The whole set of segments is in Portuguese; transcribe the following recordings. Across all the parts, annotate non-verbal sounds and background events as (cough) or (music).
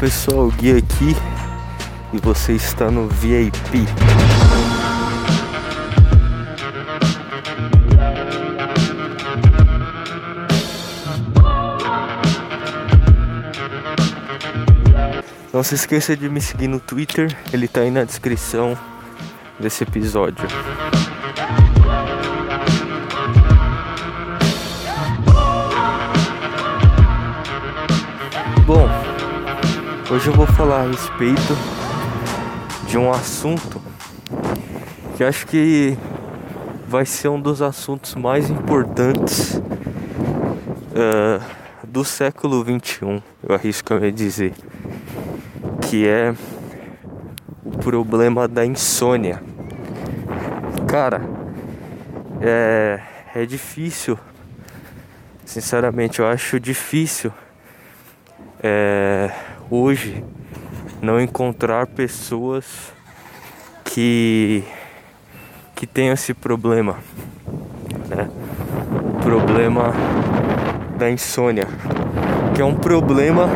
pessoal, Gui aqui e você está no VIP. Não se esqueça de me seguir no Twitter, ele tá aí na descrição desse episódio. Bom, hoje eu vou falar a respeito de um assunto que acho que vai ser um dos assuntos mais importantes uh, do século 21, eu arrisco a me dizer, que é o problema da insônia. Cara, é, é difícil, sinceramente, eu acho difícil é, hoje não encontrar pessoas que que tenham esse problema, né? O problema da insônia, que é um problema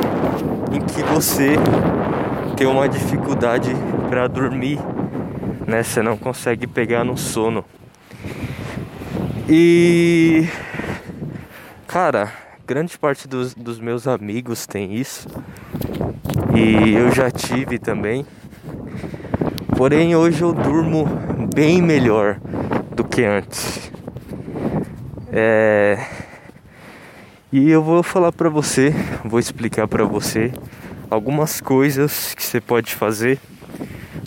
em que você tem uma dificuldade para dormir, né? Você não consegue pegar no sono. E cara, grande parte dos, dos meus amigos tem isso. E eu já tive também. Porém, hoje eu durmo bem melhor do que antes. É... E eu vou falar para você, vou explicar para você algumas coisas que você pode fazer,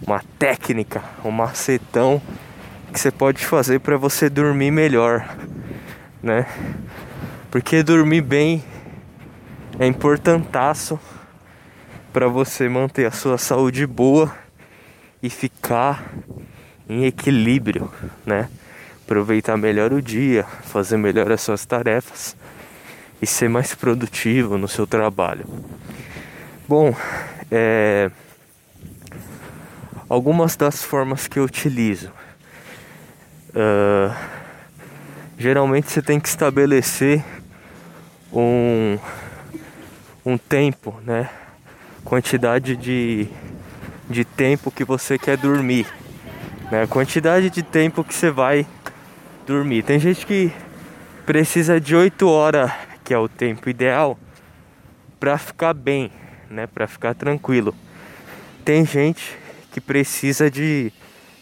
uma técnica, um macetão que você pode fazer para você dormir melhor, né? Porque dormir bem é importantaço para você manter a sua saúde boa e ficar em equilíbrio, né? Aproveitar melhor o dia, fazer melhor as suas tarefas e ser mais produtivo no seu trabalho. Bom, é... algumas das formas que eu utilizo. Uh... Geralmente você tem que estabelecer um, um tempo, né? Quantidade de, de tempo que você quer dormir, né? Quantidade de tempo que você vai dormir. Tem gente que precisa de 8 horas, que é o tempo ideal, para ficar bem, né? Para ficar tranquilo. Tem gente que precisa de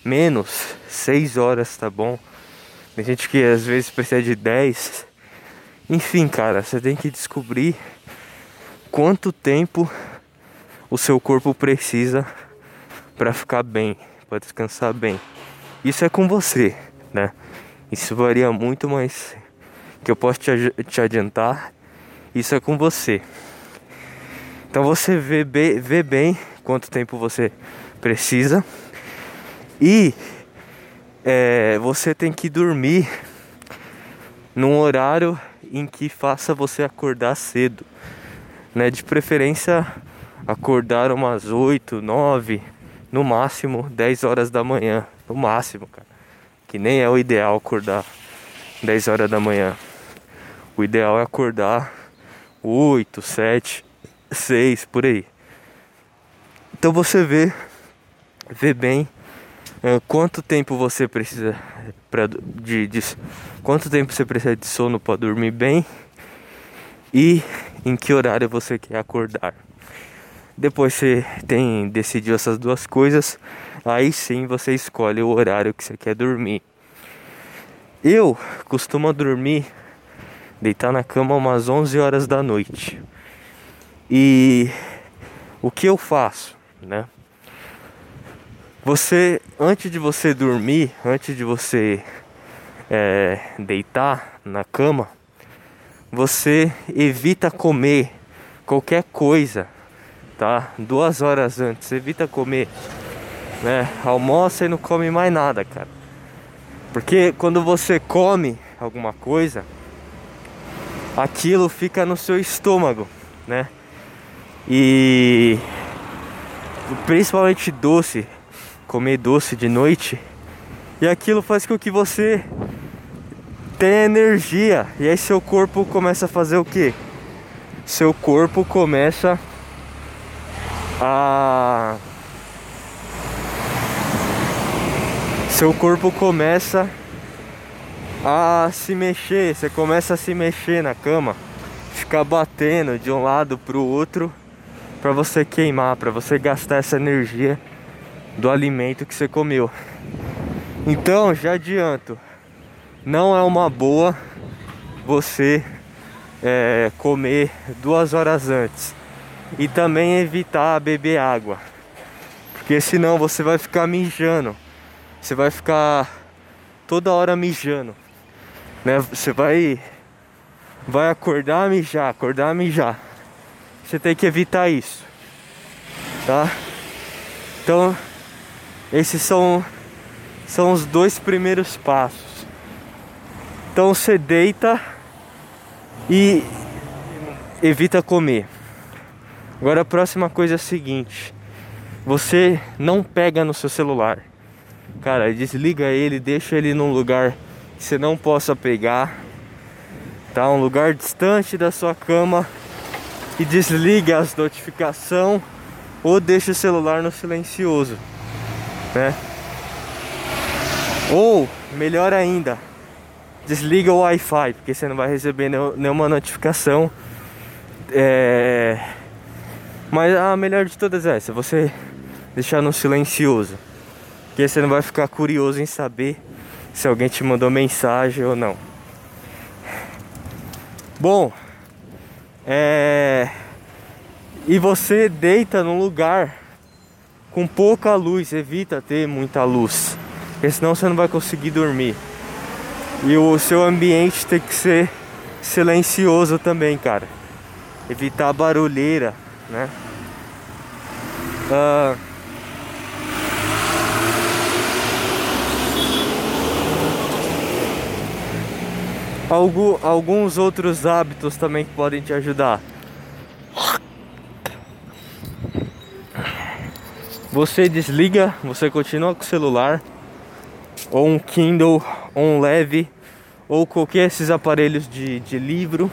menos, 6 horas, tá bom? Tem gente que às vezes precisa de 10. Enfim, cara, você tem que descobrir quanto tempo o seu corpo precisa para ficar bem, para descansar bem. Isso é com você, né? Isso varia muito, mas que eu posso te, te adiantar, isso é com você. Então você vê, be, vê bem quanto tempo você precisa e é, você tem que dormir num horário em que faça você acordar cedo, né? De preferência acordar umas 8, 9, no máximo 10 horas da manhã, no máximo, cara. Que nem é o ideal acordar 10 horas da manhã. O ideal é acordar 8, 7, 6 por aí. Então você vê vê bem uh, quanto tempo você precisa pra, de, de quanto tempo você precisa de sono para dormir bem e em que horário você quer acordar. Depois você tem decidiu essas duas coisas, aí sim você escolhe o horário que você quer dormir. Eu costumo dormir, deitar na cama umas 11 horas da noite. E o que eu faço, né? Você, antes de você dormir, antes de você é, deitar na cama, você evita comer qualquer coisa, tá? Duas horas antes, evita comer, né? Almoça e não come mais nada, cara. Porque quando você come alguma coisa, aquilo fica no seu estômago, né? E principalmente doce, comer doce de noite, e aquilo faz com que você tenha energia. E aí seu corpo começa a fazer o que? Seu corpo começa a seu corpo começa a se mexer, você começa a se mexer na cama, ficar batendo de um lado pro outro para você queimar, para você gastar essa energia do alimento que você comeu. Então, já adianto, não é uma boa você é, comer duas horas antes e também evitar beber água, porque senão você vai ficar mijando, você vai ficar toda hora mijando né? Você vai vai acordar, mijar, acordar, mijar. Você tem que evitar isso, tá? Então, esses são são os dois primeiros passos. Então, você deita e evita comer. Agora a próxima coisa é a seguinte: você não pega no seu celular. Cara, desliga ele, deixa ele num lugar que você não possa pegar, tá? Um lugar distante da sua cama e desligue as notificações ou deixe o celular no silencioso, né? Ou, melhor ainda, desliga o Wi-Fi, porque você não vai receber nenhuma notificação. É... Mas a melhor de todas é essa, você deixar no silencioso. Porque você não vai ficar curioso em saber se alguém te mandou mensagem ou não. Bom, é. E você deita num lugar com pouca luz, evita ter muita luz, porque senão você não vai conseguir dormir. E o seu ambiente tem que ser silencioso também, cara. Evitar barulheira, né? Uh, Algu alguns outros hábitos também que podem te ajudar. Você desliga, você continua com o celular, ou um Kindle, ou um leve, ou qualquer esses aparelhos de, de livro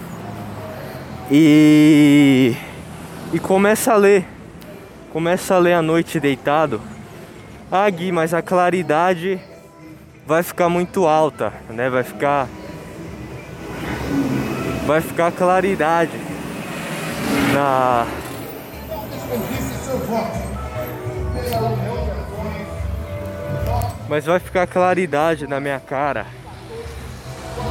e, e começa a ler. Começa a ler à noite deitado. Ah, Gui, mas a claridade vai ficar muito alta, né? Vai ficar vai ficar claridade na mas vai ficar claridade na minha cara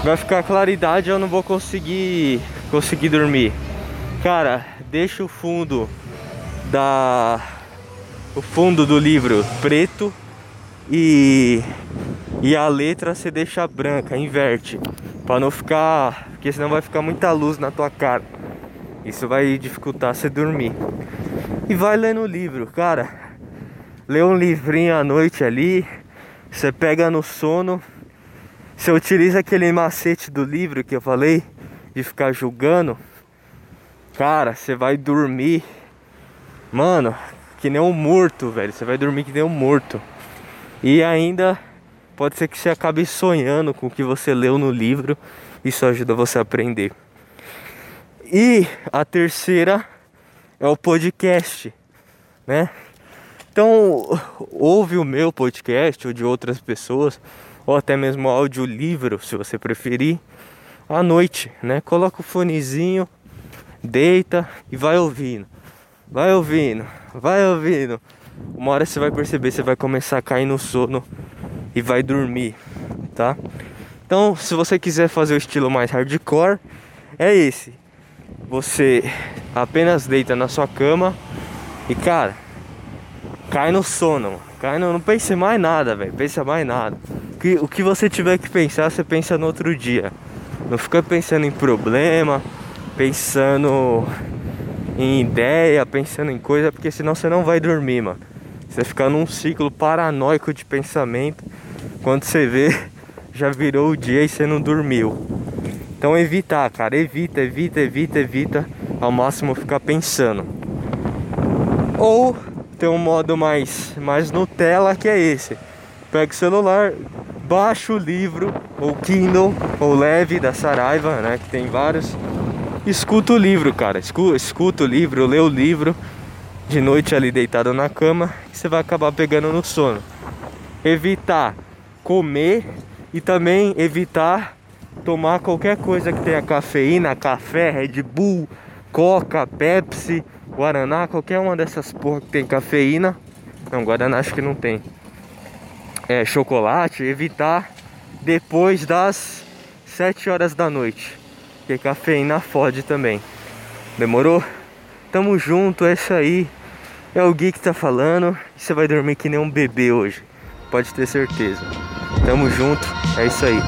vai ficar claridade eu não vou conseguir conseguir dormir cara deixa o fundo da o fundo do livro preto e e a letra você deixa branca inverte para não ficar porque senão vai ficar muita luz na tua cara. Isso vai dificultar você dormir. E vai lendo o livro, cara. Lê um livrinho à noite ali, você pega no sono. Você utiliza aquele macete do livro que eu falei, de ficar julgando. Cara, você vai dormir. Mano, que nem um morto, velho. Você vai dormir que nem um morto. E ainda pode ser que você acabe sonhando com o que você leu no livro isso ajuda você a aprender. E a terceira é o podcast, né? Então, ouve o meu podcast ou de outras pessoas, ou até mesmo audiolivro, se você preferir, à noite, né? Coloca o fonezinho, deita e vai ouvindo. Vai ouvindo, vai ouvindo. Uma hora você vai perceber, você vai começar a cair no sono e vai dormir, tá? Então, se você quiser fazer o estilo mais hardcore, é esse. Você apenas deita na sua cama e, cara, cai no sono. Cai no, não pense mais nada, velho. Pensa mais nada. Que, o que você tiver que pensar, você pensa no outro dia. Não fica pensando em problema, pensando em ideia, pensando em coisa, porque senão você não vai dormir, mano. Você fica num ciclo paranoico de pensamento. Quando você vê, (laughs) já virou o dia e você não dormiu. Então evitar, cara, evita, evita, evita, evita ao máximo ficar pensando. Ou tem um modo mais, mais Nutella que é esse. Pega o celular, baixa o livro, ou Kindle, ou leve da Saraiva, né? Que tem vários. Escuta o livro, cara. Escuta o livro, lê o livro de noite ali deitado na cama, você vai acabar pegando no sono. Evitar comer e também evitar tomar qualquer coisa que tenha cafeína, café, Red Bull, Coca, Pepsi, Guaraná, qualquer uma dessas porra que tem cafeína. Não, Guaraná acho que não tem. É, chocolate, evitar depois das 7 horas da noite. Porque cafeína fode também. Demorou? Tamo junto, é isso aí. É o Gui que tá falando. Você vai dormir que nem um bebê hoje. Pode ter certeza. Tamo junto, é isso aí.